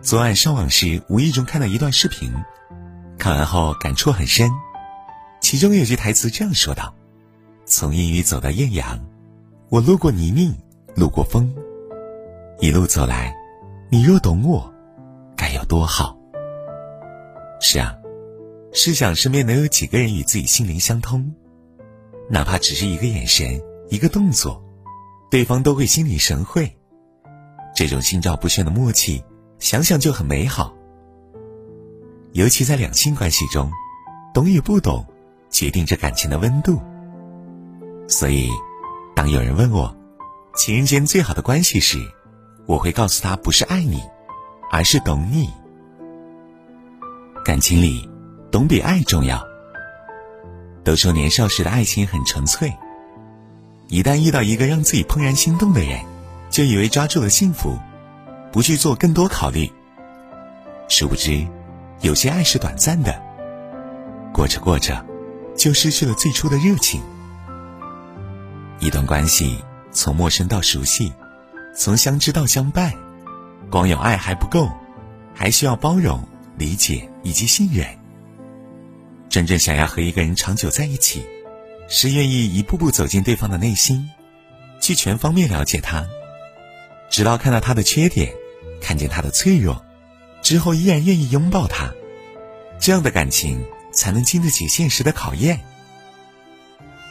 昨晚上网时无意中看到一段视频，看完后感触很深。其中有句台词这样说道：“从阴雨走到艳阳，我路过泥泞，路过风，一路走来，你若懂我，该有多好。”是啊，试想身边能有几个人与自己心灵相通，哪怕只是一个眼神、一个动作，对方都会心领神会。这种心照不宣的默契，想想就很美好。尤其在两性关系中，懂与不懂，决定着感情的温度。所以，当有人问我，情人间最好的关系时，我会告诉他，不是爱你，而是懂你。感情里，懂比爱重要。都说年少时的爱情很纯粹，一旦遇到一个让自己怦然心动的人，就以为抓住了幸福，不去做更多考虑。殊不知，有些爱是短暂的，过着过着，就失去了最初的热情。一段关系从陌生到熟悉，从相知到相伴，光有爱还不够，还需要包容。理解以及信任。真正想要和一个人长久在一起，是愿意一步步走进对方的内心，去全方面了解他，直到看到他的缺点，看见他的脆弱，之后依然愿意拥抱他。这样的感情才能经得起现实的考验。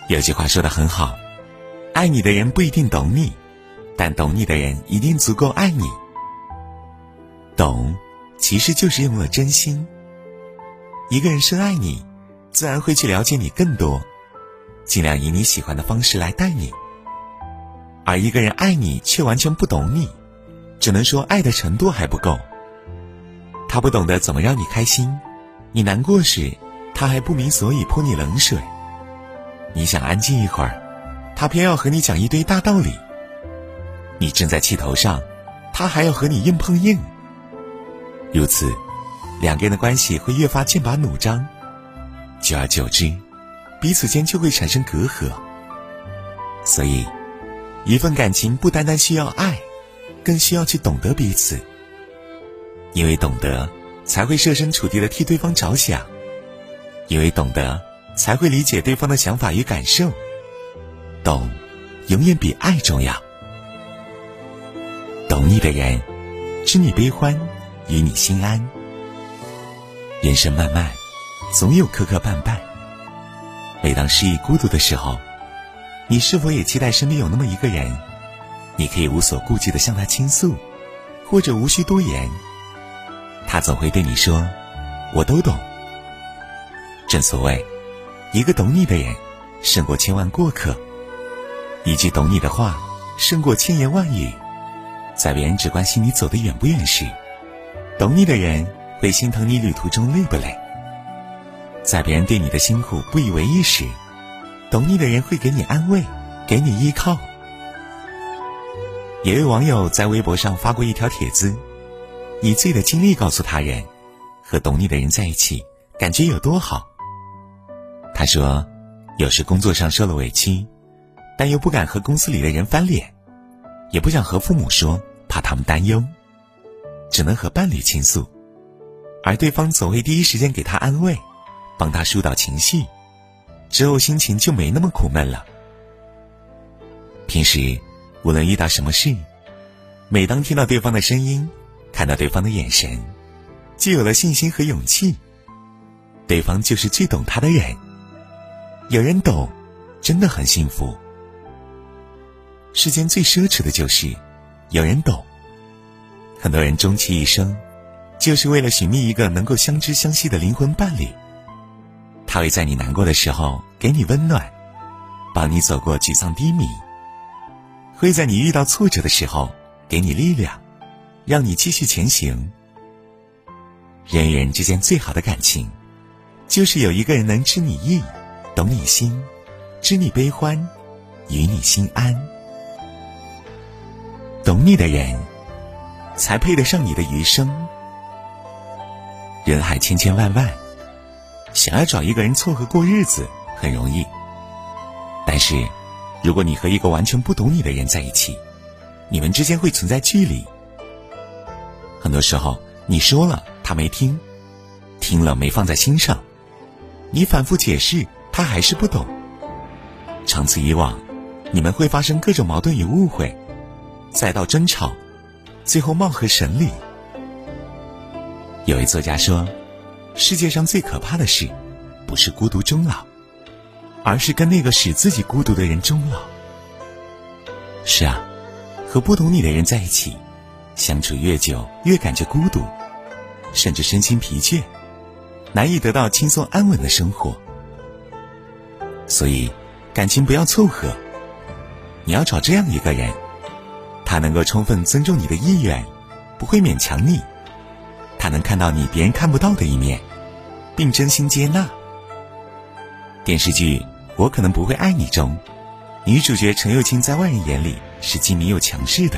有句话说的很好：“爱你的人不一定懂你，但懂你的人一定足够爱你。”懂。其实就是用了真心。一个人深爱你，自然会去了解你更多，尽量以你喜欢的方式来待你。而一个人爱你却完全不懂你，只能说爱的程度还不够。他不懂得怎么让你开心，你难过时，他还不明所以泼你冷水。你想安静一会儿，他偏要和你讲一堆大道理。你正在气头上，他还要和你硬碰硬。如此，两个人的关系会越发剑拔弩张，久而久之，彼此间就会产生隔阂。所以，一份感情不单单需要爱，更需要去懂得彼此。因为懂得，才会设身处地的替对方着想；因为懂得，才会理解对方的想法与感受。懂，永远比爱重要。懂你的人，知你悲欢。与你心安。人生漫漫，总有磕磕绊绊。每当失意孤独的时候，你是否也期待身边有那么一个人，你可以无所顾忌的向他倾诉，或者无需多言，他总会对你说：“我都懂。”正所谓，一个懂你的人，胜过千万过客；一句懂你的话，胜过千言万语。在别人只关心你走得远不远时，懂你的人会心疼你旅途中累不累，在别人对你的辛苦不以为意时，懂你的人会给你安慰，给你依靠。有位网友在微博上发过一条帖子，以自己的经历告诉他人，和懂你的人在一起感觉有多好。他说，有时工作上受了委屈，但又不敢和公司里的人翻脸，也不想和父母说，怕他们担忧。只能和伴侣倾诉，而对方总会第一时间给他安慰，帮他疏导情绪，之后心情就没那么苦闷了。平时无论遇到什么事，每当听到对方的声音，看到对方的眼神，就有了信心和勇气。对方就是最懂他的人，有人懂，真的很幸福。世间最奢侈的就是有人懂。很多人终其一生，就是为了寻觅一个能够相知相惜的灵魂伴侣。他会在你难过的时候给你温暖，帮你走过沮丧低迷；会在你遇到挫折的时候给你力量，让你继续前行。人与人之间最好的感情，就是有一个人能知你意，懂你心，知你悲欢，与你心安。懂你的人。才配得上你的余生。人海千千万万，想要找一个人凑合过日子很容易。但是，如果你和一个完全不懂你的人在一起，你们之间会存在距离。很多时候，你说了他没听，听了没放在心上，你反复解释他还是不懂。长此以往，你们会发生各种矛盾与误会，再到争吵，最后貌合神离。有位作家说，世界上最可怕的事，不是孤独终老，而是跟那个使自己孤独的人终老。是啊，和不懂你的人在一起，相处越久越感觉孤独，甚至身心疲倦，难以得到轻松安稳的生活。所以。感情不要凑合，你要找这样一个人，他能够充分尊重你的意愿，不会勉强你，他能看到你别人看不到的一面，并真心接纳。电视剧《我可能不会爱你》中，女主角陈又青在外人眼里是精明又强势的，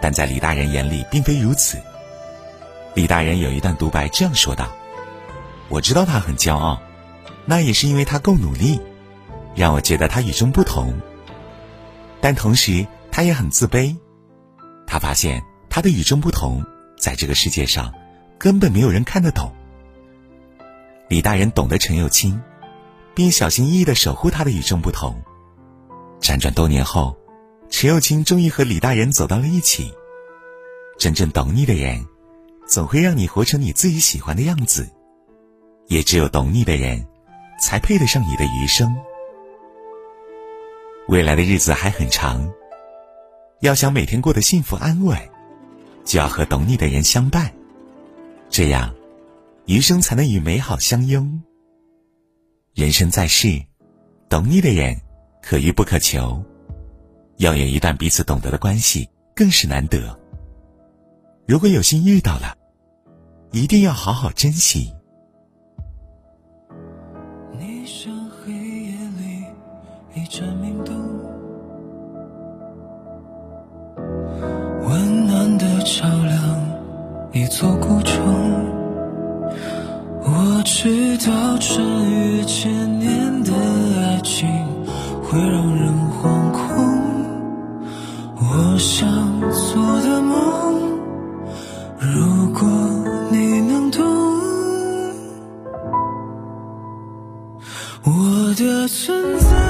但在李大人眼里并非如此。李大人有一段独白这样说道：“我知道他很骄傲，那也是因为他够努力。”让我觉得他与众不同，但同时他也很自卑。他发现他的与众不同，在这个世界上根本没有人看得懂。李大人懂得陈友清，并小心翼翼的守护他的与众不同。辗转多年后，陈友清终于和李大人走到了一起。真正懂你的人，总会让你活成你自己喜欢的样子。也只有懂你的人，才配得上你的余生。未来的日子还很长，要想每天过得幸福安稳，就要和懂你的人相伴，这样，余生才能与美好相拥。人生在世，懂你的人可遇不可求，要有一段彼此懂得的关系更是难得。如果有幸遇到了，一定要好好珍惜。我知道穿越千年的爱情会让人惶恐。我想做的梦，如果你能懂，我的存在。